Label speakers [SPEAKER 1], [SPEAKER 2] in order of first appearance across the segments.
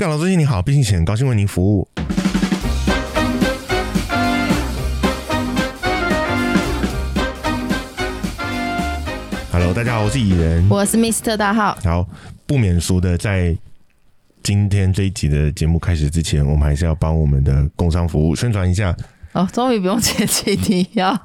[SPEAKER 1] 干老师你好，毕竟很高兴为您服务。Hello，大家好，我是蚁人，
[SPEAKER 2] 我是 Mr 大号。
[SPEAKER 1] 好，不免俗的，在今天这一集的节目开始之前，我们还是要帮我们的工商服务宣传一下。
[SPEAKER 2] 哦，终于不用前期提要，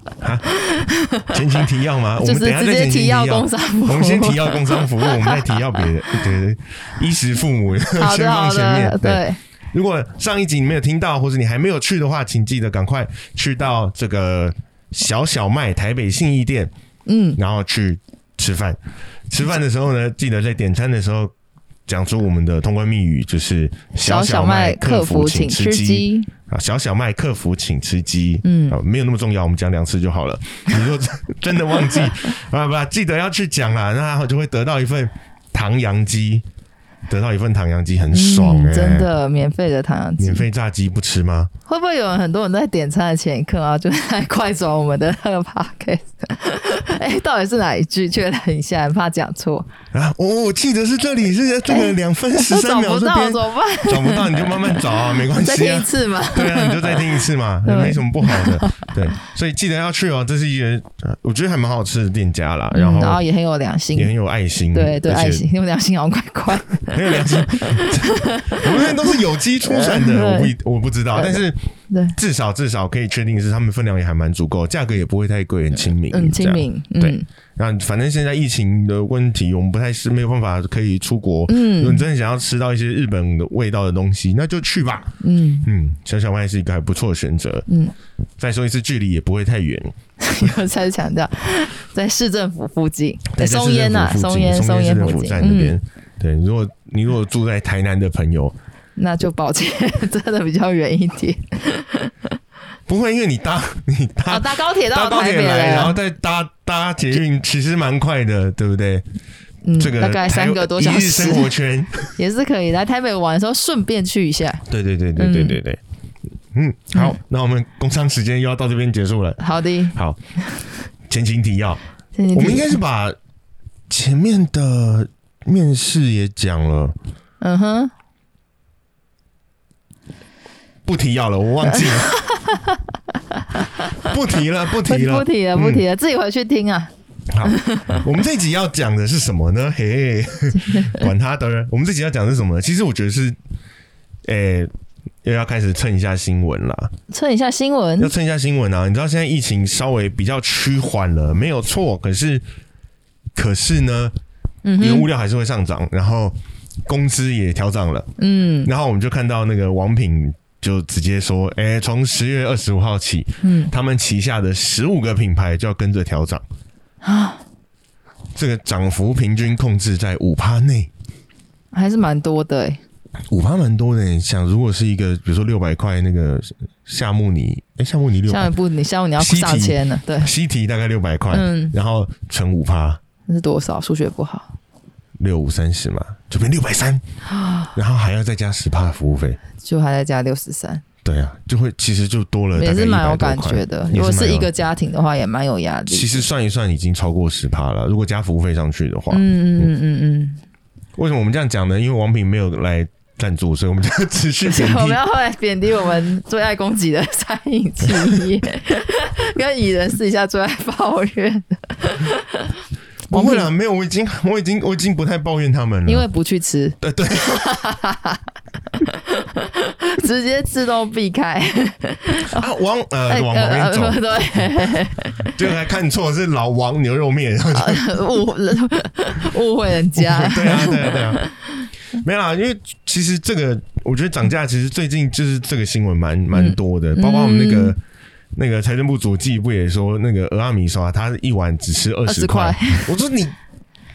[SPEAKER 1] 前情提要吗？我
[SPEAKER 2] 就是
[SPEAKER 1] 们等下
[SPEAKER 2] 直接
[SPEAKER 1] 再前情
[SPEAKER 2] 提要工商服务。
[SPEAKER 1] 我们先提要工商服务，我们再提要别的，对，衣食父母 先放前面
[SPEAKER 2] 的，。对，
[SPEAKER 1] 如果上一集你没有听到，或者你还没有去的话，请记得赶快去到这个小小麦台北信义店，
[SPEAKER 2] 嗯，
[SPEAKER 1] 然后去吃饭。吃饭的时候呢，记得在点餐的时候讲出我们的通关密语，就是
[SPEAKER 2] 小小
[SPEAKER 1] 麦
[SPEAKER 2] 麦客服请吃
[SPEAKER 1] 鸡
[SPEAKER 2] 鸡。
[SPEAKER 1] 啊，小小麦客服请吃鸡。
[SPEAKER 2] 嗯
[SPEAKER 1] 啊，没有那么重要，我们讲两次就好了。你如果真真的忘记 啊，不记得要去讲啦，那就会得到一份唐扬鸡，得到一份唐扬鸡很爽
[SPEAKER 2] 真的免费的糖洋鸡
[SPEAKER 1] 免。费炸鸡不吃吗？
[SPEAKER 2] 会不会有人很多人在点餐的前一刻啊，就在快转我们的那个 podcast？哎、到底是哪一句？确认一下，很怕讲错。
[SPEAKER 1] 啊，我我记得是这里是这个两分十
[SPEAKER 2] 都
[SPEAKER 1] 三
[SPEAKER 2] 找不到
[SPEAKER 1] 秒这边
[SPEAKER 2] 怎么办？
[SPEAKER 1] 找不到你就慢慢找啊，没关
[SPEAKER 2] 再
[SPEAKER 1] 系啊。
[SPEAKER 2] 听一次嘛。
[SPEAKER 1] 对啊，你就再听一次嘛，
[SPEAKER 2] 对
[SPEAKER 1] 没什么不好的。对，所以记得要去哦，这是一个呃我觉得还蛮好吃的店家啦，然
[SPEAKER 2] 嗯然后
[SPEAKER 1] 后
[SPEAKER 2] 也很有良心
[SPEAKER 1] 也，很有爱心，
[SPEAKER 2] 对对，爱心，因为良心好像怪怪。
[SPEAKER 1] 很有良心。我们那边都是有机出产的，我不我不知道，但是，至少至少可以确定是他们分量也还蛮足够，价格也不会太贵，很亲民，
[SPEAKER 2] 嗯，
[SPEAKER 1] 这样。
[SPEAKER 2] 亲民，
[SPEAKER 1] 对
[SPEAKER 2] 嗯
[SPEAKER 1] 那反正现在疫情的问题，我们不太是没有办法可以出国。嗯如果你
[SPEAKER 2] 嗯
[SPEAKER 1] 真的想要吃到一些日本的味道的东西，那就去吧。
[SPEAKER 2] 嗯
[SPEAKER 1] 嗯，小小麦是一个还不错的选择。
[SPEAKER 2] 嗯，
[SPEAKER 1] 再说一次，距离也不会太远。
[SPEAKER 2] 我再次强调，在市政府附近，
[SPEAKER 1] 在
[SPEAKER 2] 松烟呐，松烟，松
[SPEAKER 1] 松市政府
[SPEAKER 2] 烟附近，
[SPEAKER 1] 站那边
[SPEAKER 2] 嗯，。
[SPEAKER 1] 对，如果你如果住在台南的朋友，
[SPEAKER 2] 那就抱歉，真的比较远一点。
[SPEAKER 1] 不会，因为你搭你搭
[SPEAKER 2] 啊，搭高铁到台北
[SPEAKER 1] 高铁来，然后，再搭搭捷运，其实蛮快的，对不对？
[SPEAKER 2] 嗯，
[SPEAKER 1] 这个
[SPEAKER 2] 大概三个多小
[SPEAKER 1] 时生活圈。
[SPEAKER 2] 也是可以。来台北玩的时候顺便去一下。
[SPEAKER 1] 对对对对对对对。嗯，好，那我们工商时间又要到这边结束了。
[SPEAKER 2] 好的，
[SPEAKER 1] 好，前情提要，
[SPEAKER 2] 谢谢你
[SPEAKER 1] 我们应该是把前面的面试也讲了，
[SPEAKER 2] 嗯哼，
[SPEAKER 1] 不提要了，我忘记了，不提了，不
[SPEAKER 2] 不
[SPEAKER 1] 提了，
[SPEAKER 2] 不提了，
[SPEAKER 1] 嗯
[SPEAKER 2] 不提了，自己回去听啊。
[SPEAKER 1] 好，我们这一集要讲的是什么呢？嘿，管他的。我们这集要讲的是什么呢？其实我觉得是，诶、又要开始蹭一下新闻啦，
[SPEAKER 2] 蹭一下新闻
[SPEAKER 1] 要，蹭一下新闻啊！你知道现在疫情稍微比较趋缓了，没有错。可是，可是呢，
[SPEAKER 2] 嗯哼，
[SPEAKER 1] 原物料还是会上涨，然后工资也调涨了，
[SPEAKER 2] 嗯。
[SPEAKER 1] 然后我们就看到那个王品就直接说，哎、从十月二十五号起，
[SPEAKER 2] 嗯。
[SPEAKER 1] 他们旗下的十五个品牌就要跟着调涨。
[SPEAKER 2] 啊，
[SPEAKER 1] 这个涨幅平均控制在五趴内，
[SPEAKER 2] 还是蛮多的哎。
[SPEAKER 1] 五趴蛮多的。你想，如果是一个，比如说六百块那个夏目尼，哎、夏目尼六百，
[SPEAKER 2] 下一步你下一步你要上千了，对，
[SPEAKER 1] 西提大概六百块，
[SPEAKER 2] 嗯，
[SPEAKER 1] 然后乘五趴，
[SPEAKER 2] 那是多少？数学不好，
[SPEAKER 1] 六五三十嘛，就变六百三，然后还要再加十帕服务费。
[SPEAKER 2] 就还在加六十三，
[SPEAKER 1] 对啊，就会其实就多了大概
[SPEAKER 2] 也是蛮有
[SPEAKER 1] 100多块
[SPEAKER 2] 感觉的。如果是一个家庭的话，也蛮有压力。
[SPEAKER 1] 其实算一算已经超过十帕了。如果加服务费上去的话，
[SPEAKER 2] 嗯嗯嗯嗯嗯，
[SPEAKER 1] 为什么我们这样讲呢？因为王品没有来赞助，所以我们就持续贬低
[SPEAKER 2] 我们。要后来贬低我们最爱攻击的餐饮企业，跟蚁人私底下最爱抱怨的，
[SPEAKER 1] 不会啦，没有，我已经 我已经我已经不太抱怨他们了。
[SPEAKER 2] 因为不去吃，
[SPEAKER 1] 对对，
[SPEAKER 2] 直接吃都避开。
[SPEAKER 1] 啊，往呃
[SPEAKER 2] 哎
[SPEAKER 1] 往旁边走，
[SPEAKER 2] 对，
[SPEAKER 1] 结果还看错是老王牛肉面。
[SPEAKER 2] 误误会人家。
[SPEAKER 1] 对啊，对啊，对啊，没有啦，因为其实这个我觉得涨价，其实最近就是这个新闻蛮蛮多的，包括我们那个。那个财政部主计不也说，那个俄阿米刷他一碗只吃二十
[SPEAKER 2] 20
[SPEAKER 1] 块
[SPEAKER 2] 块？
[SPEAKER 1] 我说你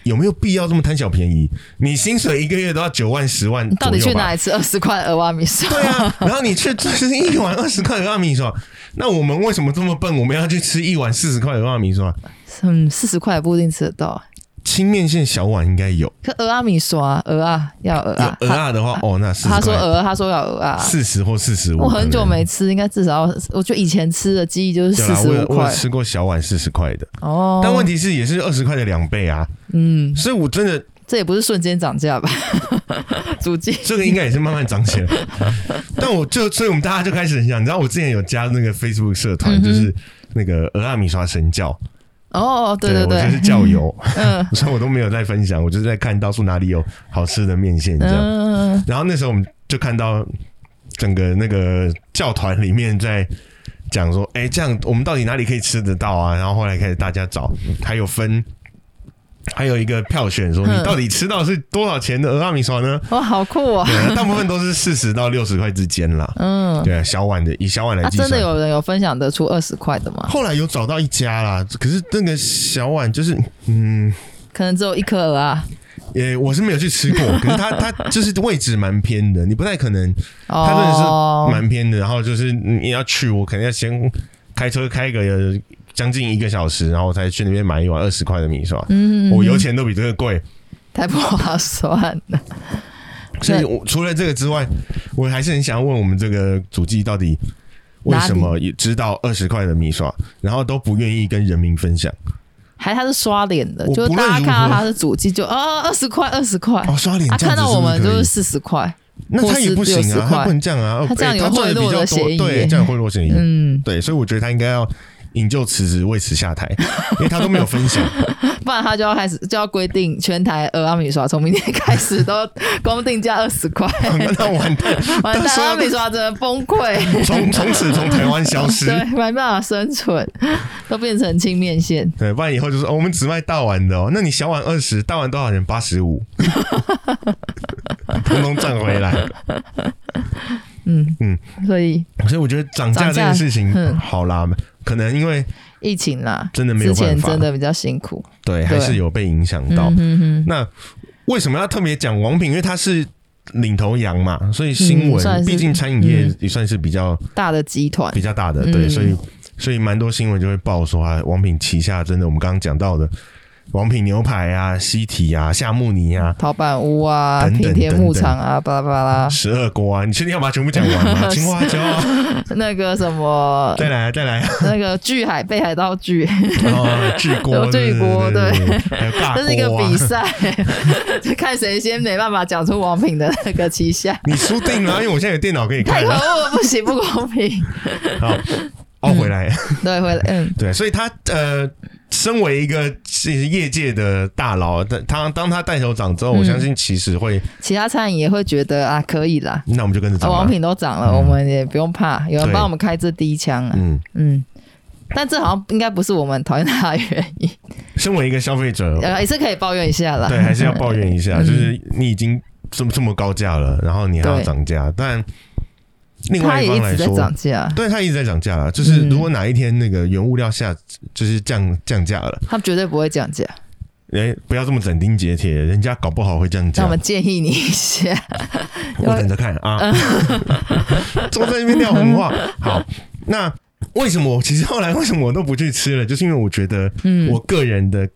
[SPEAKER 1] 有没有必要这么贪小便宜？你薪水一个月都要九万十万
[SPEAKER 2] 你到底去哪里吃二十块俄阿米烧？
[SPEAKER 1] 对啊，然后你去吃一碗二十块俄阿米刷，那我们为什么这么笨？我们要去吃一碗四十块俄阿米刷？
[SPEAKER 2] 嗯，四十块也不一定吃得到。
[SPEAKER 1] 清面线小碗应该有，
[SPEAKER 2] 可鹅啊米刷鹅啊要鹅啊，
[SPEAKER 1] 有鹅啊的话，哦，那四十块，
[SPEAKER 2] 他说鹅，他说要鹅啊。
[SPEAKER 1] 四十或四十五。
[SPEAKER 2] 我很久没吃，应该至少要，我觉得以前吃的记忆就是，四十五
[SPEAKER 1] 我有我有
[SPEAKER 2] 块
[SPEAKER 1] 吃过小碗四十块的，
[SPEAKER 2] 哦。
[SPEAKER 1] 但问题是也是二十块的两倍啊，
[SPEAKER 2] 嗯，
[SPEAKER 1] 所以我真的
[SPEAKER 2] 这也不是瞬间涨价吧？主机
[SPEAKER 1] 这个应该也是慢慢涨起来。但我就所以我们大家就开始很想，你知道我之前有加那个 Facebook 社团，
[SPEAKER 2] 嗯
[SPEAKER 1] 就是那个俄阿米刷神教，
[SPEAKER 2] 哦，对对对，
[SPEAKER 1] 我就是教友，
[SPEAKER 2] 嗯
[SPEAKER 1] 所以我都没有在分享，我就是在看到处哪里有好吃的面线这样。
[SPEAKER 2] 嗯，
[SPEAKER 1] 然后那时候我们就看到整个那个教团里面在讲说，哎、这样我们到底哪里可以吃得到啊？然后后来开始大家找，还有分。还有一个票选说，
[SPEAKER 2] 嗯
[SPEAKER 1] 你到底吃到是多少钱的俄阿米刷呢？
[SPEAKER 2] 哇，好酷啊！
[SPEAKER 1] 对，大部分都是四十到六十块之间啦。
[SPEAKER 2] 嗯，
[SPEAKER 1] 对啊，小碗的以小碗来
[SPEAKER 2] 啊，
[SPEAKER 1] 计算。
[SPEAKER 2] 真的有人有分享得出二十块的吗？
[SPEAKER 1] 后来有找到一家啦，可是那个小碗就是，嗯，
[SPEAKER 2] 可能只有一颗啊。
[SPEAKER 1] 也我是没有去吃过，可是它它就是位置蛮偏的，你不太可能，它真的
[SPEAKER 2] 哦
[SPEAKER 1] 是，蛮偏的。然后就是你要去，我肯定要先开车开个将近一个小时，然后才去那边买一碗二十块的米刷。
[SPEAKER 2] 嗯，
[SPEAKER 1] 我油钱都比这个贵，
[SPEAKER 2] 太不划算了。
[SPEAKER 1] 所以我除了这个之外，我还是很想要问我们这个主机到底为什么也知道二十块的米刷，然后都不愿意跟人民分享。
[SPEAKER 2] 还他是刷脸的，就是大家看到他是主机就啊二十块二十块，
[SPEAKER 1] 哦，刷脸
[SPEAKER 2] 他看到我们就是四十块，
[SPEAKER 1] 那他也不行
[SPEAKER 2] 或是60
[SPEAKER 1] 啊，
[SPEAKER 2] 块。
[SPEAKER 1] 他不能这样啊，
[SPEAKER 2] 他这样有贿赂的嫌疑。
[SPEAKER 1] 对，这样有贿赂嫌疑。
[SPEAKER 2] 嗯，
[SPEAKER 1] 对，所以我觉得他应该要引咎辞职，为此下台，因为他都没有分享。
[SPEAKER 2] 不然他就要开始就要规定全台俄阿米刷从明天开始都 公定价二十块，
[SPEAKER 1] 完蛋，
[SPEAKER 2] 完蛋，阿米刷真的崩溃，
[SPEAKER 1] 从从此从台湾消失。
[SPEAKER 2] 对，没办法生存，都变成清面线。
[SPEAKER 1] 对，不然以后就是、哦、我们只卖大碗的哦，那你小碗二十，大碗多少钱？八十五，通通赚回来。
[SPEAKER 2] 嗯
[SPEAKER 1] 嗯
[SPEAKER 2] 嗯，所以
[SPEAKER 1] 所以我觉得涨价这件事情好啦，可能因为
[SPEAKER 2] 疫情啦，
[SPEAKER 1] 真的没有
[SPEAKER 2] 之前
[SPEAKER 1] 办法
[SPEAKER 2] 真的比较辛苦。
[SPEAKER 1] 对还是有被影响到。
[SPEAKER 2] 嗯哼哼，
[SPEAKER 1] 那为什么要特别讲王品？因为他是领头羊嘛，所以新闻，毕竟餐饮业
[SPEAKER 2] 嗯
[SPEAKER 1] 也算是比较
[SPEAKER 2] 大的集团
[SPEAKER 1] 比较大的，
[SPEAKER 2] 嗯
[SPEAKER 1] 对，所以所以蛮多新闻就会报说啊，王品旗下真的我们刚刚讲到的王品牛排啊、西提啊、夏目尼啊、
[SPEAKER 2] 陶板屋啊、平田牧场啊，巴拉巴拉，
[SPEAKER 1] 十二锅啊，你确定要把它全部讲完吗？青花椒啊，
[SPEAKER 2] 那个什么，
[SPEAKER 1] 再来啊再来啊，
[SPEAKER 2] 那个巨海北海道巨，
[SPEAKER 1] 巨锅，
[SPEAKER 2] 有巨锅
[SPEAKER 1] 对
[SPEAKER 2] 这是一个。比赛，就看谁先没办法讲出王品的那个旗下。
[SPEAKER 1] 你输定了啊，因为我现在有电脑可以看
[SPEAKER 2] 太可
[SPEAKER 1] 啊。
[SPEAKER 2] 恶了，不行，不公平。
[SPEAKER 1] 好，凹回来。
[SPEAKER 2] 对，回来，嗯，
[SPEAKER 1] 对，所以他呃，身为一个是业界的大佬，但他当他带头涨之后，我
[SPEAKER 2] 嗯
[SPEAKER 1] 相信其实会，
[SPEAKER 2] 其他餐饮也会觉得啊，可以啦。
[SPEAKER 1] 那我们就跟着涨
[SPEAKER 2] 王品都涨了，
[SPEAKER 1] 嗯。
[SPEAKER 2] 我们也不用怕，有人
[SPEAKER 1] 对
[SPEAKER 2] 帮我们开这第一枪啊。
[SPEAKER 1] 嗯，
[SPEAKER 2] 嗯，但这好像应该不是我们讨厌他的原因，
[SPEAKER 1] 身为一个消费者，
[SPEAKER 2] 呃，也是可以抱怨一下啦。
[SPEAKER 1] 对，还是要抱怨一下，
[SPEAKER 2] 嗯。
[SPEAKER 1] 就是你已经这么这么高价了，然后你还要
[SPEAKER 2] 对。
[SPEAKER 1] 涨价，但另外一方来
[SPEAKER 2] 也一直在涨
[SPEAKER 1] 说。
[SPEAKER 2] 价，
[SPEAKER 1] 对，它一直在涨价了。就是
[SPEAKER 2] 嗯
[SPEAKER 1] 如果哪一天那个原物料下，就是降降价了，
[SPEAKER 2] 他们绝对不会降价。
[SPEAKER 1] 哎，不要这么斩钉截铁，人家搞不好会降价
[SPEAKER 2] 那我。们建议你一下，
[SPEAKER 1] 我等着看啊，坐在那边撂狠话。好，那为什么我其实后来为什么我都不去吃了？就是因为我觉得
[SPEAKER 2] 嗯，
[SPEAKER 1] 我个人的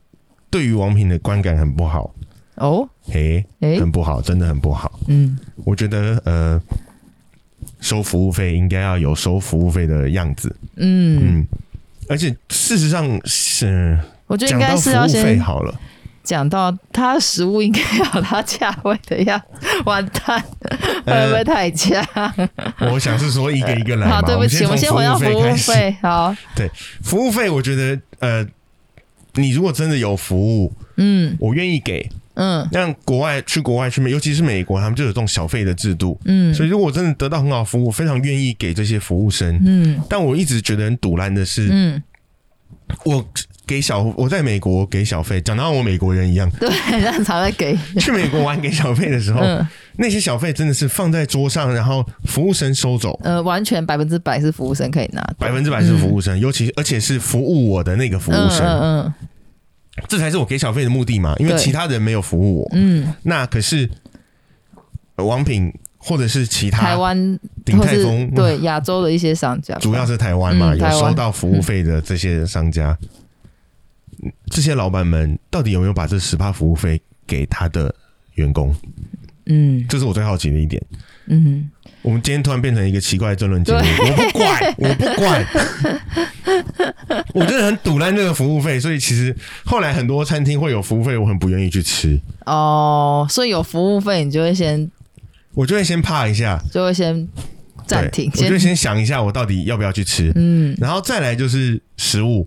[SPEAKER 1] 对于王品的观感很不好，
[SPEAKER 2] 哦，
[SPEAKER 1] 嘿，
[SPEAKER 2] 诶，
[SPEAKER 1] 很不好，真的很不好。
[SPEAKER 2] 嗯，
[SPEAKER 1] 我觉得呃，收服务费应该要有收服务费的样子，
[SPEAKER 2] 嗯，
[SPEAKER 1] 嗯，而且事实上是
[SPEAKER 2] 我觉得应该是要先
[SPEAKER 1] 好了，
[SPEAKER 2] 讲到它食物应该要有它价位的样子，完蛋，
[SPEAKER 1] 呃
[SPEAKER 2] 会不会太价？
[SPEAKER 1] 我想是说一个一个来嘛。
[SPEAKER 2] 好，对不起，我们先回到服务
[SPEAKER 1] 费。
[SPEAKER 2] 好，
[SPEAKER 1] 服务费，我觉得呃，你如果真的有服务，
[SPEAKER 2] 嗯
[SPEAKER 1] 我愿意给。
[SPEAKER 2] 嗯。
[SPEAKER 1] 像国外去国外去美，尤其是美国，他们就有这种小费的制度。
[SPEAKER 2] 嗯。
[SPEAKER 1] 所以如果真的得到很好的服务，非常愿意给这些服务生。
[SPEAKER 2] 嗯。
[SPEAKER 1] 但我一直觉得很堵烂的是，
[SPEAKER 2] 嗯，
[SPEAKER 1] 我给小我在美国给小费，讲到我美国人一样，
[SPEAKER 2] 对，让常会给，
[SPEAKER 1] 去美国玩给小费的时候，
[SPEAKER 2] 嗯。
[SPEAKER 1] 那些小费真的是放在桌上，然后服务生收走。
[SPEAKER 2] 呃，完全百分之百是服务生可以拿，
[SPEAKER 1] 百分之百是服务生，尤其而且是服务我的那个服务
[SPEAKER 2] 嗯
[SPEAKER 1] 生，
[SPEAKER 2] 嗯
[SPEAKER 1] 这才是我给小费的目的嘛。因为其他人没有服务我，
[SPEAKER 2] 嗯
[SPEAKER 1] 那可是呃王品或者是其
[SPEAKER 2] 嗯，
[SPEAKER 1] 他
[SPEAKER 2] 台湾
[SPEAKER 1] 鼎泰丰，
[SPEAKER 2] 对亚洲的一些商家，
[SPEAKER 1] 主要是台湾嘛，有收到服务费的这些商家，这些老板们到底有没有把这十帕服务费给他的员工？
[SPEAKER 2] 嗯。
[SPEAKER 1] 这是我最好奇的一点。
[SPEAKER 2] 嗯，
[SPEAKER 1] 我们今天突然变成一个奇怪的争论节目，我不管，我不管，我真的很堵烂这个服务费，所以其实后来很多餐厅会有服务费，我很不愿意去吃，
[SPEAKER 2] 哦，所以有服务费，你就会先
[SPEAKER 1] 我就会先怕一下，
[SPEAKER 2] 就会先暂停，
[SPEAKER 1] 我就先想一下我到底要不要去吃，
[SPEAKER 2] 嗯，
[SPEAKER 1] 然后再来就是食物。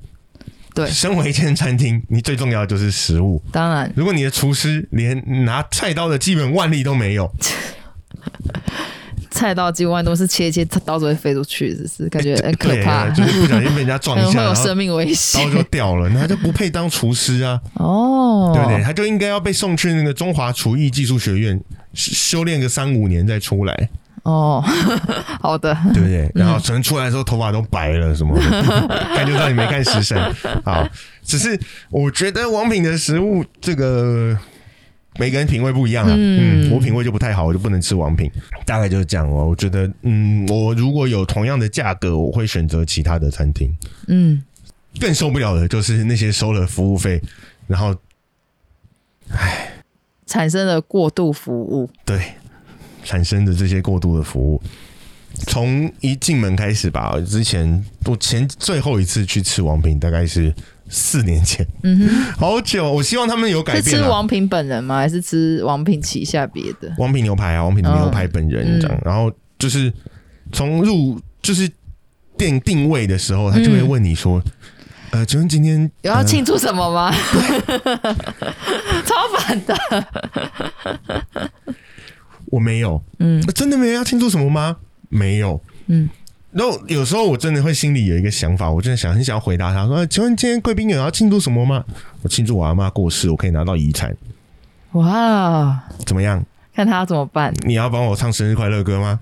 [SPEAKER 2] 对，
[SPEAKER 1] 身为一间餐厅，你最重要的就是食物。
[SPEAKER 2] 当然。
[SPEAKER 1] 如果你的厨师连拿菜刀的基本腕力都没有，
[SPEAKER 2] 菜刀几万都是切一切，刀子会飞出去，只是？感觉很可
[SPEAKER 1] 对
[SPEAKER 2] 怕，
[SPEAKER 1] 就是不小心被人家撞
[SPEAKER 2] 可
[SPEAKER 1] 一下，
[SPEAKER 2] 会有生命危险。
[SPEAKER 1] 刀就掉了，那他就不配当厨师啊。
[SPEAKER 2] 哦，
[SPEAKER 1] 对不对？他就应该要被送去那个中华厨艺技术学院修修炼个三五年再出来，
[SPEAKER 2] 哦，好的，
[SPEAKER 1] 对不对？然后可能出来的时候头发都白了什么的，感觉到你没看食神。好，只是我觉得王品的食物这个。每个人品味不一样啊，嗯，
[SPEAKER 2] 嗯
[SPEAKER 1] 我品味就不太好，我就不能吃王品，大概就是这样哦。我觉得，嗯，我如果有同样的价格，我会选择其他的餐厅。
[SPEAKER 2] 嗯，
[SPEAKER 1] 更受不了的就是那些收了服务费，然后
[SPEAKER 2] 产生了过度服务，
[SPEAKER 1] 对，产生的这些过度的服务，从一进门开始吧。之前我前最后一次去吃王品，大概是四年前，
[SPEAKER 2] 嗯哼，
[SPEAKER 1] 好久。我希望他们有改
[SPEAKER 2] 是
[SPEAKER 1] 变是。
[SPEAKER 2] 吃王品本人吗？还是吃王品旗下别的？
[SPEAKER 1] 王品牛排啊，王品的牛排本人这样，
[SPEAKER 2] 嗯
[SPEAKER 1] 然后就是从入就是店定位的时候，他就会问你说。呃，请问今天
[SPEAKER 2] 嗯有要
[SPEAKER 1] 呃
[SPEAKER 2] 庆祝什么吗？超反的，
[SPEAKER 1] 我没有，
[SPEAKER 2] 嗯
[SPEAKER 1] 呃真的没有要庆祝什么吗？没有，
[SPEAKER 2] 嗯，
[SPEAKER 1] 然后有时候我真的会心里有一个想法，我真的想很想要回答他说：“呃请问今天贵宾有要庆祝什么吗？”我庆祝我阿妈过世，我可以拿到遗产，
[SPEAKER 2] 哇，
[SPEAKER 1] 怎么样？
[SPEAKER 2] 看他怎么办？
[SPEAKER 1] 你要帮我唱生日快乐歌吗？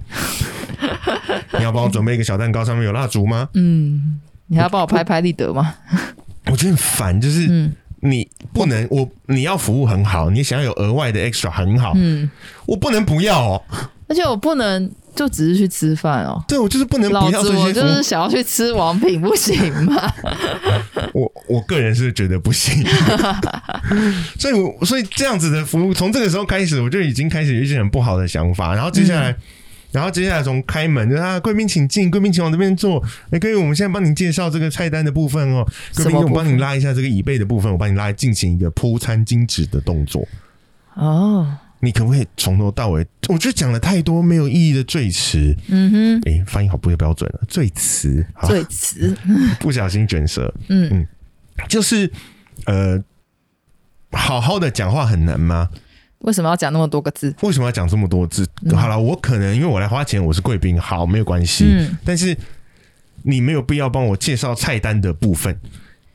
[SPEAKER 1] 你要帮我准备一个小蛋糕，上面有蜡烛吗？
[SPEAKER 2] 嗯，你还要帮我拍拍立得吗？
[SPEAKER 1] 我觉得很烦，就是
[SPEAKER 2] 嗯
[SPEAKER 1] 你不能我你要服务很好，你想要有额外的 extra 很好，
[SPEAKER 2] 嗯，
[SPEAKER 1] 我不能不要哦。
[SPEAKER 2] 而且我不能就只是去吃饭哦。
[SPEAKER 1] 对我就是不能
[SPEAKER 2] 老
[SPEAKER 1] 不要
[SPEAKER 2] 子我就是想要去吃王品，不行吗？
[SPEAKER 1] 我我个人是觉得不行，所以我所以这样子的服务，从这个时候开始，我就已经开始有一些很不好的想法，然后接下来。然后接下来从开门，就是啊，贵宾请进，贵宾请往这边坐。哎，各位，我们现在帮您介绍这个菜单的部分哦。贵宾，我帮你拉一下这个椅背的部分，我帮你拉来进行一个铺餐巾纸的动作。
[SPEAKER 2] 哦，
[SPEAKER 1] 你可不可以从头到尾？我觉得讲了太多没有意义的赘词。
[SPEAKER 2] 嗯哼
[SPEAKER 1] 哎，发音好不标准了，赘词，好
[SPEAKER 2] 哼，最词，
[SPEAKER 1] 不小心卷舌。
[SPEAKER 2] 嗯嗯
[SPEAKER 1] 就是呃，好好的讲话很难吗？
[SPEAKER 2] 为什么要讲那么多个字？
[SPEAKER 1] 为什么要讲这么多字？好了，我可能因为我来花钱，我是贵宾，好没有关系。
[SPEAKER 2] 嗯
[SPEAKER 1] 但是你没有必要帮我介绍菜单的部分。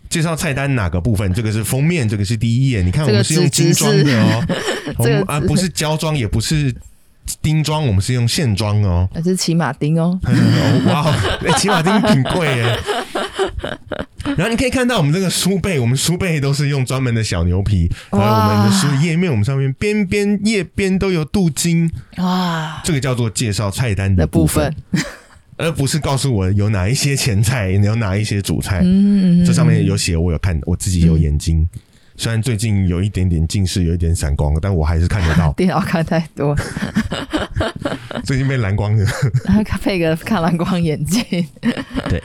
[SPEAKER 1] 介绍菜单哪个部分？这个是封面，这个是第一页。你看，我们是用精装的哦，我们啊不是胶装，也不是钉装，我们是用线装哦。
[SPEAKER 2] 那是骑马丁哦。
[SPEAKER 1] 哇，哎骑马丁挺贵耶。然后你可以看到我们这个书背，我们书背都是用专门的小牛皮，还有我们的书页面，我们上面边边页边都有镀金，
[SPEAKER 2] 哇
[SPEAKER 1] 这个叫做介绍菜单的
[SPEAKER 2] 部
[SPEAKER 1] 分
[SPEAKER 2] 分，，
[SPEAKER 1] 而不是告诉我有哪一些前菜，有哪一些主菜。
[SPEAKER 2] 嗯，
[SPEAKER 1] 这上面有写，我有看，我自己有眼睛。虽然最近有一点点近视，有一点散光，但我还是看得到。
[SPEAKER 2] 电脑看太多，
[SPEAKER 1] 最近被蓝光的。
[SPEAKER 2] 还配个看蓝光眼镜。
[SPEAKER 1] 对，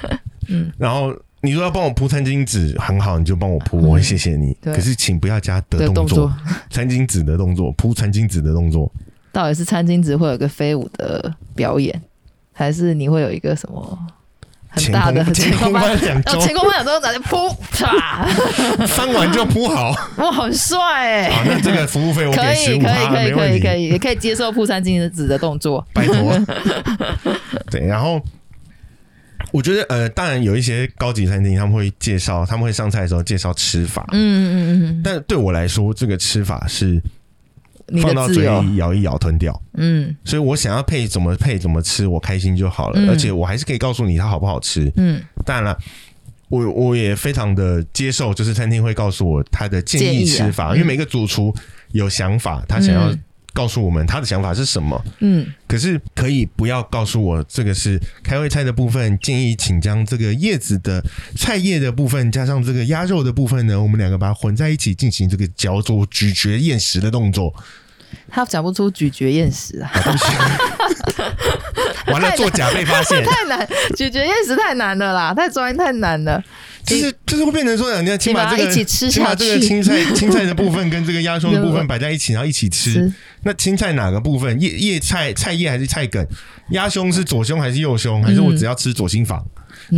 [SPEAKER 1] 嗯然后你说要帮我铺餐巾纸，很好，你就帮我铺，我会谢谢你。可是请不要加的
[SPEAKER 2] 的动
[SPEAKER 1] 动作
[SPEAKER 2] 作，
[SPEAKER 1] 餐巾纸的动作，铺餐巾纸的动作。
[SPEAKER 2] 到底是餐巾纸会有个飞舞的表演，还是你会有一个什么很
[SPEAKER 1] 前
[SPEAKER 2] 大的
[SPEAKER 1] 空前空
[SPEAKER 2] 班？
[SPEAKER 1] 翻两周
[SPEAKER 2] 哦，，前空翻两周，哪里噗唰，
[SPEAKER 1] 翻完就铺好。
[SPEAKER 2] 哇，很帅哎！
[SPEAKER 1] 好，那这个服务费我
[SPEAKER 2] 可
[SPEAKER 1] 给
[SPEAKER 2] 以可以可以可。以可以，也可以接受铺餐巾纸的动作。
[SPEAKER 1] 拜托。对，然后我觉得呃，当然有一些高级餐厅他们会介绍，他们会上菜的时候介绍吃法，
[SPEAKER 2] 嗯嗯嗯嗯，
[SPEAKER 1] 但对我来说，这个吃法是
[SPEAKER 2] 你
[SPEAKER 1] 放到嘴里咬一咬吞掉。
[SPEAKER 2] 嗯
[SPEAKER 1] 所以我想要配怎么配怎么吃，我开心就好了。
[SPEAKER 2] 嗯
[SPEAKER 1] 而且我还是可以告诉你它好不好吃。
[SPEAKER 2] 嗯
[SPEAKER 1] 当然了，我我也非常的接受，就是餐厅会告诉我他的建议吃法，因为每个主厨有想法，他想要
[SPEAKER 2] 嗯
[SPEAKER 1] 告诉我们他的想法是什么。
[SPEAKER 2] 嗯
[SPEAKER 1] 可是可以不要告诉我这个是开胃菜的部分，建议请将这个叶子的菜叶的部分加上这个鸭肉的部分呢，我们两个把它混在一起进行这个嚼做咀嚼咽食的动作。
[SPEAKER 2] 他讲不出咀嚼厌食啊，
[SPEAKER 1] 完了做假被发现，
[SPEAKER 2] 太难，咀嚼厌食太难了啦，太专业太难了。
[SPEAKER 1] 就是就是会变成说，你要请把这个
[SPEAKER 2] 一起吃
[SPEAKER 1] 请把这个青菜 青菜的部分跟这个鸭胸的部分摆在一起，然后一起吃。那青菜哪个部分？叶叶菜菜叶还是菜梗？鸭胸是左胸还是右胸？还是我只要吃左心房？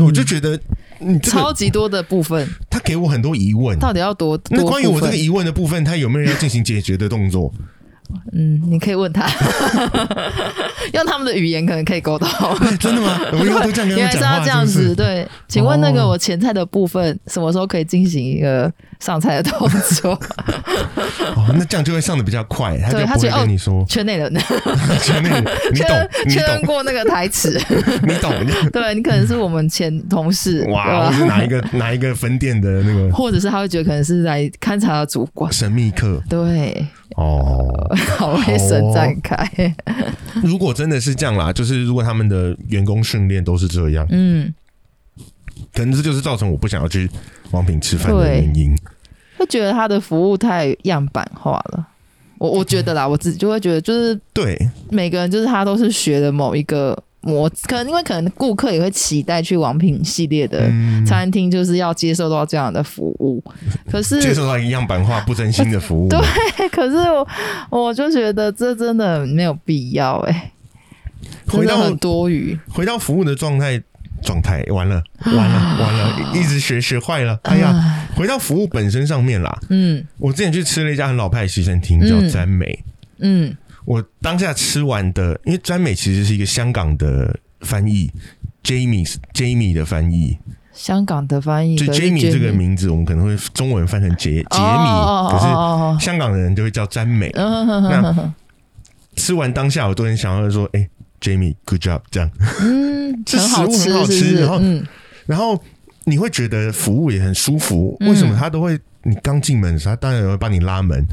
[SPEAKER 1] 我就觉得你
[SPEAKER 2] 超级多的部分，
[SPEAKER 1] 他给我很多疑问，
[SPEAKER 2] 到底要多？
[SPEAKER 1] 那关于我这个疑问的部分，他有没有人要进行解决的动作？
[SPEAKER 2] 嗯，你可以问他，用他们的语言可能可以沟通。
[SPEAKER 1] 真的吗？我以后都这样跟他 讲话。
[SPEAKER 2] 这样子，对，请问那个我前菜的部分什么时候可以进行一个上菜的动作？
[SPEAKER 1] 哦，那这样就会上的比较快，他就不会跟你说
[SPEAKER 2] 圈内人，
[SPEAKER 1] 圈内人，你懂，
[SPEAKER 2] 确认过那个台词，
[SPEAKER 1] 你懂。
[SPEAKER 2] 对你可能是我们前同事，
[SPEAKER 1] 哇，是哪一个哪一个分店的那个，
[SPEAKER 2] 或者是他会觉得可能是来勘察的主管，
[SPEAKER 1] 神秘客，
[SPEAKER 2] 对。
[SPEAKER 1] 哦，
[SPEAKER 2] 好会生展开。
[SPEAKER 1] 如果真的是这样啦，就是如果他们的员工训练都是这样，嗯，可能这就是造成我不想要去王品吃饭的原因。
[SPEAKER 2] 会觉得他的服务太样板化了。我我觉得啦，我自己就会觉得，就是
[SPEAKER 1] 对
[SPEAKER 2] 每个人，就是他都是学的某一个。我可能因为可能顾客也会期待去王品系列的餐厅，就是要接受到这样的服务。可是
[SPEAKER 1] 接受到一样版化不真心的服务，
[SPEAKER 2] 对。可是我我就觉得这真的没有必要哎。
[SPEAKER 1] 回到
[SPEAKER 2] 多余，
[SPEAKER 1] 回到服务的状态状态，完了完了完了，一直学学坏了。哎呀，回到服务本身上面啦。嗯，我之前去吃了一家很老派的西餐厅，叫詹美。嗯。我当下吃完的，因为詹美其实是一个香港的翻译，Jamie Jamie 的翻译，
[SPEAKER 2] 香港的翻译，
[SPEAKER 1] 就 Jamie 这个名字，我们可能会中文翻成杰杰米，可是香港的人就会叫詹美。那吃完当下，我都很想要说，哎，Jamie，good job，这样，嗯，这食物很好吃，然后，然后你会觉得服务也很舒服，为什么他都会？你刚进门的时候，他当然会帮你拉门，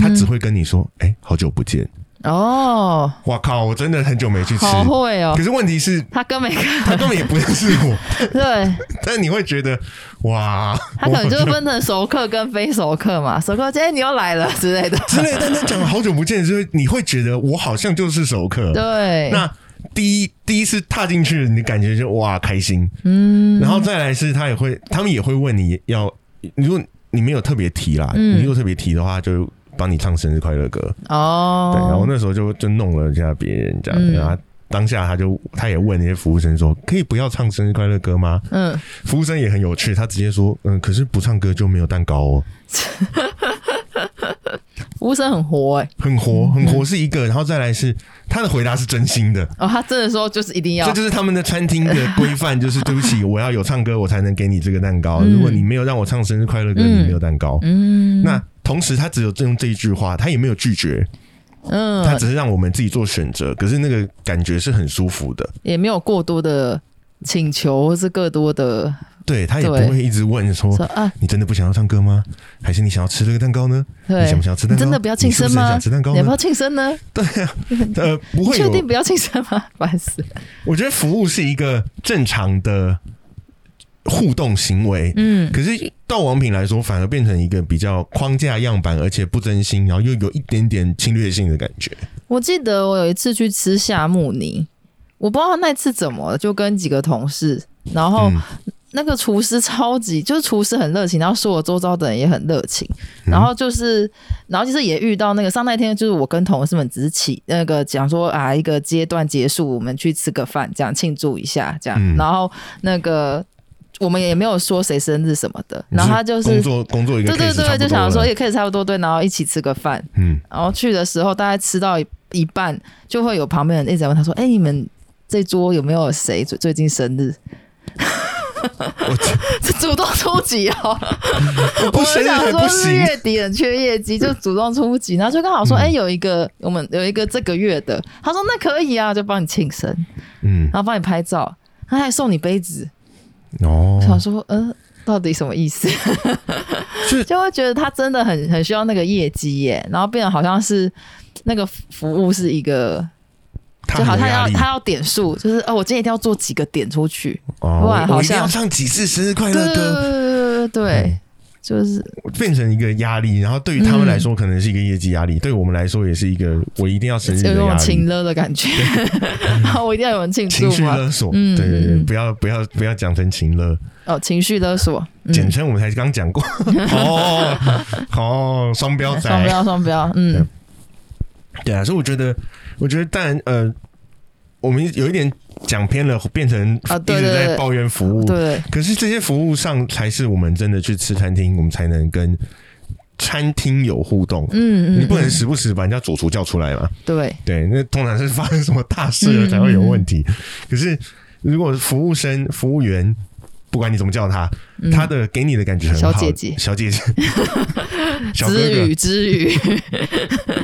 [SPEAKER 1] 他只会跟你说，哎，好久不见。哦，我靠！我真的很久没去吃，
[SPEAKER 2] 好会哦。
[SPEAKER 1] 可是问题是，
[SPEAKER 2] 他根本
[SPEAKER 1] 他根本也不认识我。
[SPEAKER 2] 对，
[SPEAKER 1] 但你会觉得哇，
[SPEAKER 2] 他可能就是分成熟客跟非熟客嘛。熟客，哎，你又来了之类的，
[SPEAKER 1] 之类。但他讲了好久不见，就是你会觉得我好像就是熟客。
[SPEAKER 2] 对，
[SPEAKER 1] 那第一第一次踏进去，你感觉就哇开心。嗯，然后再来是，他也会，他们也会问你要，如果你没有特别提啦，你如果特别提的话，就。帮你唱生日快乐歌。哦，对，然后那时候就就弄了一下别人这样，然后当下他就他也问那些服务生说，可以不要唱生日快乐歌吗？嗯，服务生也很有趣，他直接说，嗯，可是不唱歌就没有蛋糕哦。
[SPEAKER 2] 服务生很活哎，
[SPEAKER 1] 很活很活是一个，然后再来是他的回答是真心的。
[SPEAKER 2] 哦，他真的说就是一定要，
[SPEAKER 1] 这就是他们的餐厅的规范，就是对不起，我要有唱歌我才能给你这个蛋糕，如果你没有让我唱生日快乐歌，你没有蛋糕。嗯，那。同时，他只有用这一句话，他也没有拒绝，嗯，他只是让我们自己做选择。可是那个感觉是很舒服的，
[SPEAKER 2] 也没有过多的请求，或是过多的，
[SPEAKER 1] 对他也不会一直问说啊，你真的不想要唱歌吗？还是你想要吃这个蛋糕呢？你想不想要吃蛋糕？
[SPEAKER 2] 真的不要庆生吗？
[SPEAKER 1] 想吃蛋糕？
[SPEAKER 2] 你要不要庆生呢？
[SPEAKER 1] 对啊，呃，不会，
[SPEAKER 2] 确定不要庆生吗？不好意思，
[SPEAKER 1] 我觉得服务是一个正常的。互动行为，嗯，可是到王品来说，反而变成一个比较框架样板，而且不真心，然后又有一点点侵略性的感觉。
[SPEAKER 2] 我记得我有一次去吃夏目尼，我不知道那次怎么，就跟几个同事，然后那个厨师超级，就是厨师很热情，然后说我周遭的人也很热情，然后就是，然后其实也遇到那个上那天，就是我跟同事们只是起那个讲说啊，一个阶段结束，我们去吃个饭，这样庆祝一下，这样，然后那个。我们也没有说谁生日什么的，然后他就是
[SPEAKER 1] 工作工作一个
[SPEAKER 2] 对对对，就想说也可以差不多对，然后一起吃个饭，嗯，然后去的时候大概吃到一半，就会有旁边人一直在问他说：“哎，你们这桌有没有谁最最近生日？”我 主动出击哦，
[SPEAKER 1] 我们想
[SPEAKER 2] 说是月底很缺业绩，就主动出击，然后就刚好说：“哎，有一个我们有一个这个月的。”他说：“那可以啊，就帮你庆生，嗯，然后帮你拍照，他还送你杯子。”哦，想说，嗯，到底什么意思？就会觉得他真的很很需要那个业绩耶，然后变得好像是那个服务是一个，就好像要他要点数，就是哦，我今天一定要做几个点出去，不然好像
[SPEAKER 1] 要唱几次生日快乐歌，
[SPEAKER 2] 对对对对对，就是
[SPEAKER 1] 变成一个压力，然后对于他们来说可能是一个业绩压力，对我们来说也是一个我一定要生日的压
[SPEAKER 2] 有种情。勒的感觉，我一定要有人庆
[SPEAKER 1] 情
[SPEAKER 2] 祝嘛。
[SPEAKER 1] 绪勒索，
[SPEAKER 2] 嗯
[SPEAKER 1] 对对对，
[SPEAKER 2] 嗯。
[SPEAKER 1] 不要不要不要讲成情勒，
[SPEAKER 2] 哦，情绪勒索，嗯。
[SPEAKER 1] 简称我们才刚讲过。哦哦，双标仔，
[SPEAKER 2] 双标双标，嗯。
[SPEAKER 1] 对啊，所以我觉得，我觉得，当然，呃，我们有一点讲偏了，变成
[SPEAKER 2] 啊
[SPEAKER 1] 一直在抱怨服务。
[SPEAKER 2] 对，
[SPEAKER 1] 可是这些服务上才是我们真的去吃餐厅，我们才能跟餐厅有互动。
[SPEAKER 2] 嗯嗯，
[SPEAKER 1] 你不能
[SPEAKER 2] 嗯
[SPEAKER 1] 时不时把人家主厨叫出来嘛？
[SPEAKER 2] 对，
[SPEAKER 1] 对，那通常是发生什么大事了才会有问题。
[SPEAKER 2] 嗯
[SPEAKER 1] 可是如果服务生、服务员，不管你怎么叫他，
[SPEAKER 2] 嗯。
[SPEAKER 1] 他的给你的感觉很好，
[SPEAKER 2] 小姐姐。
[SPEAKER 1] 小姐姐，小哥
[SPEAKER 2] 知
[SPEAKER 1] 哥，
[SPEAKER 2] 语知语，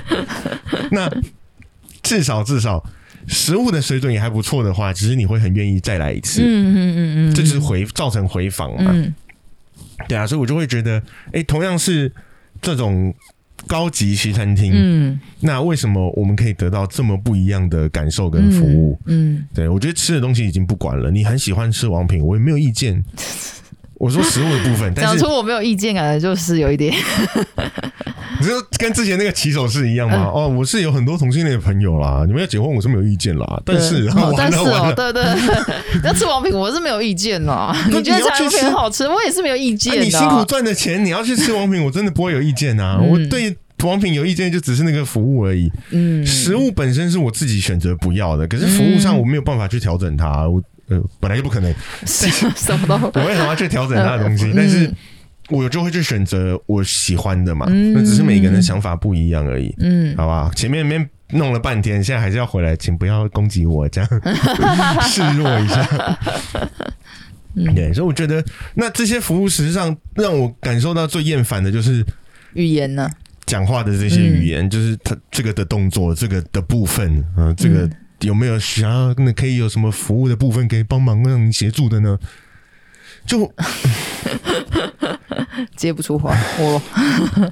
[SPEAKER 1] 那至少至少食物的水准也还不错的话，其实你会很愿意再来一次。
[SPEAKER 2] 嗯嗯嗯嗯，
[SPEAKER 1] 这就是回造成回访嘛，
[SPEAKER 2] 嗯
[SPEAKER 1] 对啊，所以我就会觉得，哎、同样是这种高级西餐厅，
[SPEAKER 2] 嗯
[SPEAKER 1] 那为什么我们可以得到这么不一样的感受跟服务？
[SPEAKER 2] 嗯，
[SPEAKER 1] 对我觉得吃的东西已经不管了，你很喜欢吃王品，我也没有意见。我说食物的部分，但是
[SPEAKER 2] 讲出我没有意见，感觉就是有一点，
[SPEAKER 1] 你说跟之前那个骑手是一样吗？
[SPEAKER 2] 嗯
[SPEAKER 1] 哦，我是有很多同性恋的朋友啦，你们要结婚我是没有意见啦，但是
[SPEAKER 2] 但是哦，对对，对 要吃王品我是没有意见啦。
[SPEAKER 1] 那
[SPEAKER 2] 你觉得王品很好吃，我也是没有意
[SPEAKER 1] 那
[SPEAKER 2] 见的。
[SPEAKER 1] 你辛苦赚的钱，你要去吃王品，我真的不会有意见啊。
[SPEAKER 2] 嗯
[SPEAKER 1] 我对王品有意见，就只是那个服务而已。
[SPEAKER 2] 嗯，
[SPEAKER 1] 食物本身是我自己选择不要的，可是服务上我没有办法去调整它，我呃本来就不可能，
[SPEAKER 2] 什 什么都
[SPEAKER 1] 我为什么要去调整他的东西？
[SPEAKER 2] 嗯
[SPEAKER 1] 但是我就会去选择我喜欢的嘛，
[SPEAKER 2] 嗯
[SPEAKER 1] 那只是每个人的想法不一样而已，
[SPEAKER 2] 嗯
[SPEAKER 1] 好不好？前面面弄了半天，现在还是要回来，请不要攻击我，这样 示弱一下。
[SPEAKER 2] 嗯
[SPEAKER 1] 对，所以我觉得，那这些服务实际上让我感受到最厌烦的就是
[SPEAKER 2] 语言呢？
[SPEAKER 1] 讲话的这些语言，就是他这个的动作，这个的部分，嗯、这个
[SPEAKER 2] 嗯
[SPEAKER 1] 有没有想要那可以有什么服务的部分可以帮忙让你协助的呢？就
[SPEAKER 2] 接不出话，我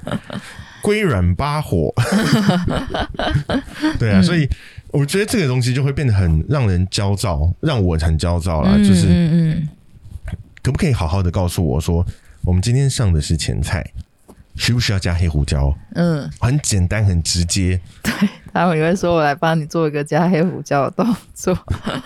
[SPEAKER 1] 龟软八火，对啊，所以我觉得这个东西就会变得很让人焦躁，让我很焦躁啦。就是
[SPEAKER 2] 嗯嗯
[SPEAKER 1] 可不可以好好的告诉我说，我们今天上的是前菜，需不需要加黑胡椒？
[SPEAKER 2] 嗯嗯，
[SPEAKER 1] 很简单，很直接。
[SPEAKER 2] 待会你会说我来帮你做一个加黑胡椒的动作，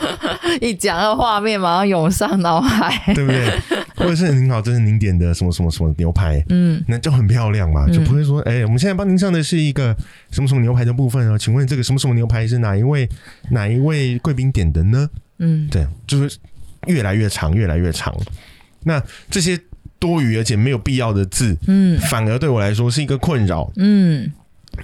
[SPEAKER 2] 一讲到画面马上涌上脑海。
[SPEAKER 1] 对不对？或者是您好，这是您点的什么什么什么牛排，
[SPEAKER 2] 嗯
[SPEAKER 1] 那就很漂亮嘛，
[SPEAKER 2] 嗯
[SPEAKER 1] 就不会说，哎、我们现在帮您上的是一个什么什么牛排的部分啊？请问这个什么什么牛排是哪一位哪一位贵宾点的呢？
[SPEAKER 2] 嗯
[SPEAKER 1] 对，就是越来越长，越来越长。那这些多余而且没有必要的字，
[SPEAKER 2] 嗯
[SPEAKER 1] 反而对我来说是一个困扰。
[SPEAKER 2] 嗯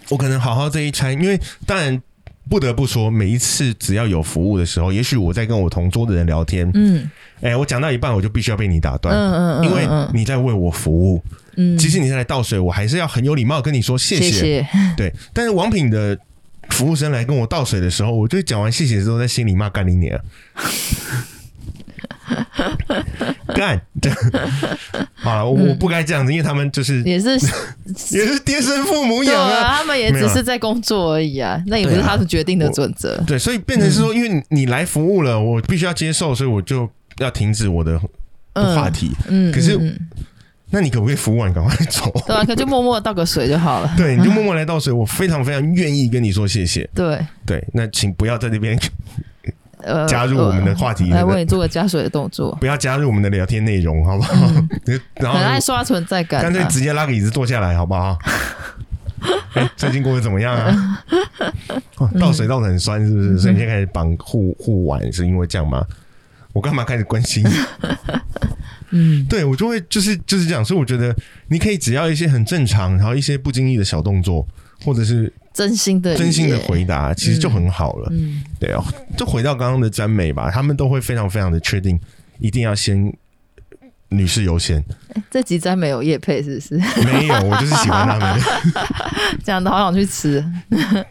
[SPEAKER 1] 我可能好好这一餐，因为当然不得不说，每一次只要有服务的时候，也许我在跟我同桌的人聊天，
[SPEAKER 2] 嗯。
[SPEAKER 1] 哎、我讲到一半我就必须要被你打断。
[SPEAKER 2] 嗯嗯，
[SPEAKER 1] 因为你在为我服务，
[SPEAKER 2] 嗯，
[SPEAKER 1] 即使你是来倒水，我还是要很有礼貌跟你说谢。
[SPEAKER 2] 谢谢，
[SPEAKER 1] 对，但是王品的服务生来跟我倒水的时候，我就讲完谢谢之后，在心里骂干你娘，干，好了，我我不该这样子，因为他们就是
[SPEAKER 2] 也是
[SPEAKER 1] 也是爹生父母
[SPEAKER 2] 对
[SPEAKER 1] 养啊。
[SPEAKER 2] 啊，他们也只是在工作而已啊，那也不是他们决定的准则。
[SPEAKER 1] 对，所以变成是说，因为你来服务了，我必须要接受，所以我就要停止我的
[SPEAKER 2] 嗯
[SPEAKER 1] 话题。
[SPEAKER 2] 嗯，
[SPEAKER 1] 可是那你可不可以服务完赶快走？
[SPEAKER 2] 对啊，可就默默倒个水就好了。
[SPEAKER 1] 对，你就默默来倒水，我非常非常愿意跟你说谢谢。
[SPEAKER 2] 对，
[SPEAKER 1] 对，那请不要在那边
[SPEAKER 2] 呃，
[SPEAKER 1] 加入我们的话题
[SPEAKER 2] 呃来为你做个加水的动作，
[SPEAKER 1] 不要加入我们的聊天内容，好不好？然
[SPEAKER 2] 很爱刷存在感
[SPEAKER 1] 干脆
[SPEAKER 2] 啊。
[SPEAKER 1] 直接拉个椅子坐下来，好不好？哎、最近过得怎么样啊？哦倒水倒的很酸，是不是？所以你现在开始绑护护腕，是因为这样吗？我干嘛开始关心？
[SPEAKER 2] 嗯
[SPEAKER 1] 对我就会就是就是这样，所以我觉得你可以只要一些很正常，然后一些不经意的小动作，或者是
[SPEAKER 2] 真心的
[SPEAKER 1] 真心的回答，其实就很好了。
[SPEAKER 2] 嗯
[SPEAKER 1] 对哦，就回到刚刚的赞美吧，他们都会非常非常的确定，一定要先女士优先。
[SPEAKER 2] 这集真没有叶配是不是？
[SPEAKER 1] 没有，我就是喜欢他们，
[SPEAKER 2] 讲的好想去吃，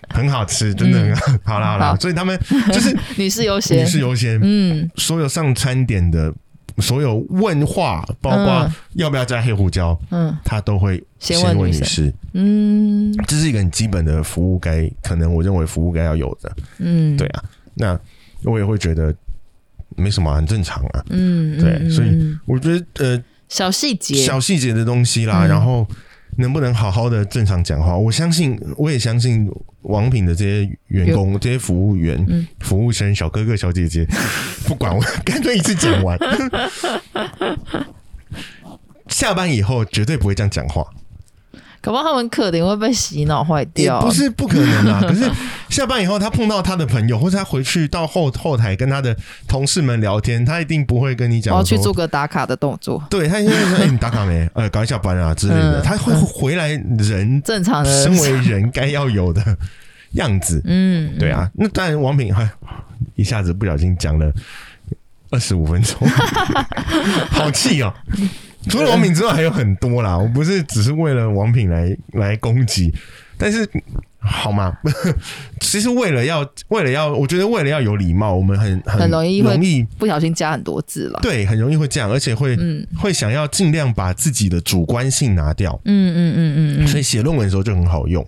[SPEAKER 1] 很好吃，真的很好。好啦好啦，
[SPEAKER 2] 好
[SPEAKER 1] 所以他们就是
[SPEAKER 2] 女士优先女。
[SPEAKER 1] 士优先，
[SPEAKER 2] 嗯
[SPEAKER 1] 所有上餐点的所有问话，包括
[SPEAKER 2] 嗯
[SPEAKER 1] 要不要加黑胡椒，
[SPEAKER 2] 嗯
[SPEAKER 1] 他都会
[SPEAKER 2] 先
[SPEAKER 1] 先问女士。
[SPEAKER 2] 嗯
[SPEAKER 1] 这是一个很基本的服务该，可能我认为服务该要有的。
[SPEAKER 2] 嗯，
[SPEAKER 1] 对啊，那我也会觉得没什么，很正常啊。
[SPEAKER 2] 嗯，嗯，
[SPEAKER 1] 对所以
[SPEAKER 2] 嗯
[SPEAKER 1] 我觉得呃，
[SPEAKER 2] 小细节，
[SPEAKER 1] 小细节的东西啦，
[SPEAKER 2] 嗯
[SPEAKER 1] 然后能不能好好的正常讲话？我相信，我也相信王品的这些员工、这些服务员、
[SPEAKER 2] 嗯。
[SPEAKER 1] 服务生、小哥哥、小姐姐，不管我，干脆一次讲完。下班以后绝对不会这样讲话，
[SPEAKER 2] 搞不好他们可能会被洗脑坏掉。
[SPEAKER 1] 不是不可能啊。可是下班以后，他碰到他的朋友，或者他回去到后后台跟他的同事们聊天，他一定不会跟你
[SPEAKER 2] 我
[SPEAKER 1] 讲我
[SPEAKER 2] 要去做个打卡的动作，
[SPEAKER 1] 对他应该说：“哎、你打卡没？呃，赶快下班啊之类的。
[SPEAKER 2] 嗯
[SPEAKER 1] 他会回来人
[SPEAKER 2] 正常的。
[SPEAKER 1] 身为人该要有的样子。
[SPEAKER 2] 嗯，
[SPEAKER 1] 对啊，那当然王品还一下子不小心讲了二十五分钟，好气哦！除了王品之外还有很多啦，我不是只是为了王品来来攻击，但是好吗？其实为了要为了要，我觉得为了要有礼貌，我们很很
[SPEAKER 2] 很容易
[SPEAKER 1] 容易
[SPEAKER 2] 不小心加很多字了。
[SPEAKER 1] 对，很容易会这样，而且会、
[SPEAKER 2] 嗯
[SPEAKER 1] 会想要尽量把自己的主观性拿掉，
[SPEAKER 2] 嗯嗯嗯嗯嗯，
[SPEAKER 1] 所以写论文的时候就很好用。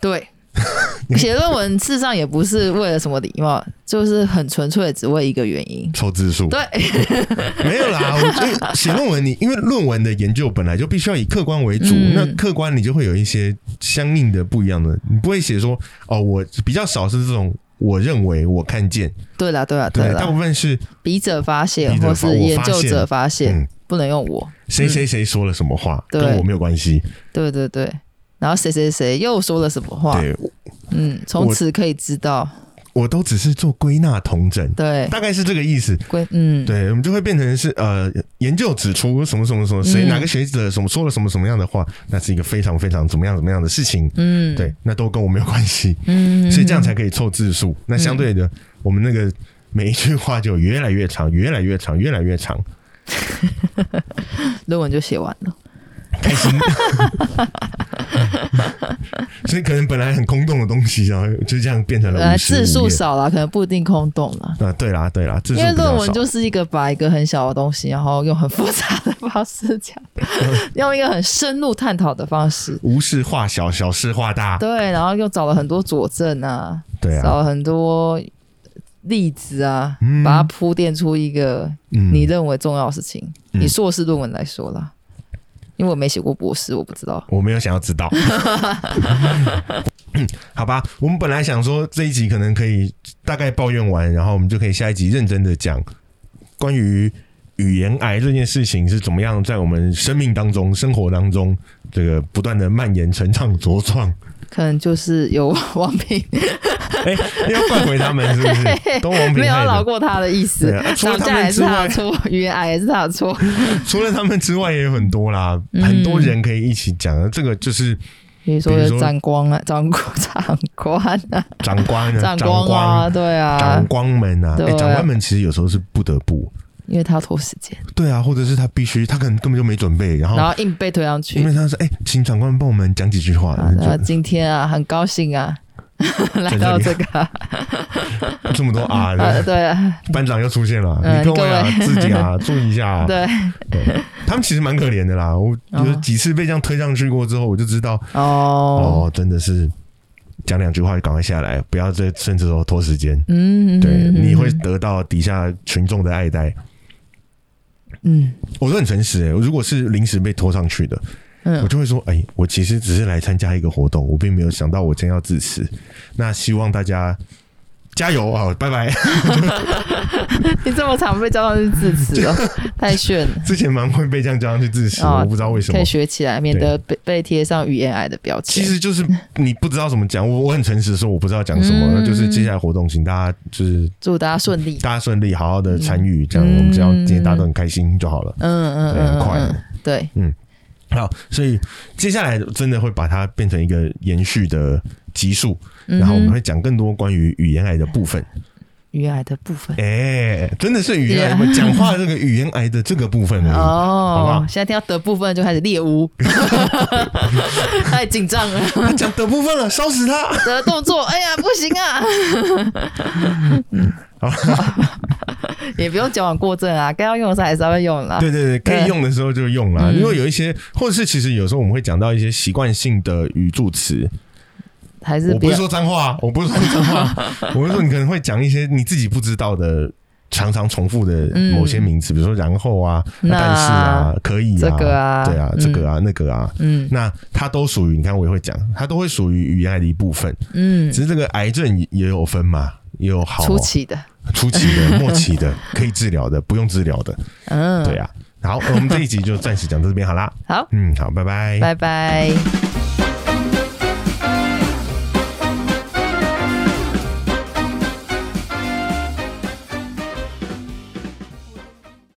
[SPEAKER 2] 对。写论文事实上也不是为了什么礼貌，就是很纯粹的只为一个原因。
[SPEAKER 1] 凑字数。
[SPEAKER 2] 对，
[SPEAKER 1] 没有啦，我觉得 写论文你因为论文的研究本来就必须要以客观为主，
[SPEAKER 2] 嗯。
[SPEAKER 1] 那客观你就会有一些相应的不一样的，你不会写说哦，我比较少是这种我认为我看见，
[SPEAKER 2] 对啦，对啦，
[SPEAKER 1] 对
[SPEAKER 2] 啦，大，
[SPEAKER 1] 部分是
[SPEAKER 2] 笔者发现或是研究者发现，
[SPEAKER 1] 嗯。
[SPEAKER 2] 不能用我。
[SPEAKER 1] 谁谁谁说了什么话，
[SPEAKER 2] 对。
[SPEAKER 1] 跟我没有关系，
[SPEAKER 2] 对对对，然后谁谁谁又说了什么话？
[SPEAKER 1] 对
[SPEAKER 2] 嗯，从此可以知道，
[SPEAKER 1] 我都只是做归纳统整，
[SPEAKER 2] 对，
[SPEAKER 1] 大概是这个意思。
[SPEAKER 2] 归嗯，
[SPEAKER 1] 对，我们就会变成是呃，研究指出什么什么什么，谁、
[SPEAKER 2] 嗯
[SPEAKER 1] 哪个学者什么说了什么什么样的话，那是一个非常非常怎么样怎么样的事情。
[SPEAKER 2] 嗯，
[SPEAKER 1] 对，那都跟我没有关系，
[SPEAKER 2] 嗯，
[SPEAKER 1] 所以这样才可以凑字数。那相对的，我们那个每一句话就越来越长，越来越长，越来越长，
[SPEAKER 2] 论文就写完了。
[SPEAKER 1] 开心。所以可能本来很空洞的东西，然后就这样变成了
[SPEAKER 2] 字数少了，可能不一定空洞了。
[SPEAKER 1] 啊，对啦，对啦，字数
[SPEAKER 2] 因为。论文就是一个把一个很小的东西，然后用很复杂的方式讲，用一个很深入探讨的方式，
[SPEAKER 1] 无事化小，小事化大。
[SPEAKER 2] 对，然后又找了很多佐证啊，
[SPEAKER 1] 对啊，
[SPEAKER 2] 找了很多例子啊，
[SPEAKER 1] 嗯
[SPEAKER 2] 把它铺垫出一个
[SPEAKER 1] 嗯
[SPEAKER 2] 你认为重要的事情。
[SPEAKER 1] 嗯
[SPEAKER 2] 以硕士论文来说啦，因为我没写过博士，我不知道。
[SPEAKER 1] 我没有想要知道。好吧，我们本来想说这一集可能可以大概抱怨完，然后我们就可以下一集认真的讲关于语言癌这件事情是怎么样在我们生命当中、生活当中这个不断的蔓延、成长、茁壮。
[SPEAKER 2] 可能就是有 王平
[SPEAKER 1] 哎、要怪回他们是不是？都王
[SPEAKER 2] 没有
[SPEAKER 1] 平害的。
[SPEAKER 2] 饶过他的意思
[SPEAKER 1] 对啊，除了他们
[SPEAKER 2] 涨价 也是他的错，语言癌也是他的错。
[SPEAKER 1] 除了他们之外，也有很多啦，
[SPEAKER 2] 嗯
[SPEAKER 1] 很多人可以一起讲。这个就是
[SPEAKER 2] 比如说长官啊，长官长官啊，
[SPEAKER 1] 长官啊，
[SPEAKER 2] 长官啊，对
[SPEAKER 1] 长
[SPEAKER 2] 啊，
[SPEAKER 1] 官们啊，哎、长官们其实有时候是不得不，
[SPEAKER 2] 因为他要拖时间，
[SPEAKER 1] 对啊，或者是他必须，他可能根本就没准备，然后
[SPEAKER 2] 然后硬被推上去。
[SPEAKER 1] 因。为他说，哎、请长官帮我们讲几句话，
[SPEAKER 2] 啊，那今天啊，很高兴啊，来到这个。啊，
[SPEAKER 1] 这么多啊，
[SPEAKER 2] 呃 对。啊，
[SPEAKER 1] 班长又出现了，
[SPEAKER 2] 嗯
[SPEAKER 1] 你各位。啊，自己啊，注意一下、啊。
[SPEAKER 2] 对，
[SPEAKER 1] 他们其实蛮可怜的啦，我
[SPEAKER 2] 哦。
[SPEAKER 1] 有几次被这样推上去过之后，我就知道，
[SPEAKER 2] 哦，
[SPEAKER 1] 哦，真的是讲两句话就赶快下来，不要再甚至说拖时间。
[SPEAKER 2] 嗯，
[SPEAKER 1] 对，
[SPEAKER 2] 嗯。
[SPEAKER 1] 你会，得到底下群众的爱戴。
[SPEAKER 2] 嗯
[SPEAKER 1] 我都很诚实、欸，如果是临时被拖上去的，我
[SPEAKER 2] 嗯，
[SPEAKER 1] 就会说，哎、我其实只是来参加一个活动，我并没有想到我将要致辞。那希望大家加油啊！拜拜。
[SPEAKER 2] 你这么常被叫上去致辞哦，太炫了，
[SPEAKER 1] 之前蛮会被这样叫上去致辞，
[SPEAKER 2] 哦
[SPEAKER 1] 我不知道为什么
[SPEAKER 2] 可以。学起来，免得被被贴上语言癌的标签。
[SPEAKER 1] 其实就是你不知道怎么讲，我我很诚实的说我不知道讲什么，
[SPEAKER 2] 嗯
[SPEAKER 1] 那就是接下来活动，请大家就是
[SPEAKER 2] 祝大家顺利。
[SPEAKER 1] 大家顺利，好好的参与，这样
[SPEAKER 2] 嗯
[SPEAKER 1] 我们只要今天大家都很开心就好了。
[SPEAKER 2] 嗯嗯
[SPEAKER 1] 对很
[SPEAKER 2] 嗯
[SPEAKER 1] 快
[SPEAKER 2] 嗯，对，
[SPEAKER 1] 好，所以接下来真的会把它变成一个延续的集数，
[SPEAKER 2] 嗯
[SPEAKER 1] 然后我们
[SPEAKER 2] 哼
[SPEAKER 1] 会讲更多关于语言癌的部分。
[SPEAKER 2] 语言癌的部分。
[SPEAKER 1] 哎、真的是语言癌讲话这个语言癌的这个部分而已。好不好，
[SPEAKER 2] 哦现在听到的部分就开始猎巫，太紧张了。
[SPEAKER 1] 他讲的部分了，烧死他！
[SPEAKER 2] 的动作，哎呀，不行啊！
[SPEAKER 1] 好
[SPEAKER 2] 也不用矫枉过正啊，该要用的时候还是要用啦。
[SPEAKER 1] 对对对，可以用的时候就用啦。
[SPEAKER 2] 嗯
[SPEAKER 1] 因为有一些，或者是其实有时候我们会讲到一些习惯性的语助词。我不是
[SPEAKER 2] 还是不要
[SPEAKER 1] 说脏话，我不是说脏话，我是说你可能会讲一些你自己不知道的常常重复的某些名词，比如说然后啊、但是啊、可以啊、
[SPEAKER 2] 这个啊
[SPEAKER 1] 对啊、这个啊、那个啊，
[SPEAKER 2] 嗯
[SPEAKER 1] 那它都属于你看我也会讲，它都会属于语言癌的一部分。
[SPEAKER 2] 嗯，
[SPEAKER 1] 只是这个癌症也也有分嘛，也有好
[SPEAKER 2] 初期的，
[SPEAKER 1] 初期的、末期的，可以治疗的，不用治疗的，
[SPEAKER 2] 嗯，
[SPEAKER 1] 对啊。好，我们这一集就暂时讲到这边好啦。
[SPEAKER 2] 好，
[SPEAKER 1] 嗯，好，拜拜。
[SPEAKER 2] 拜拜。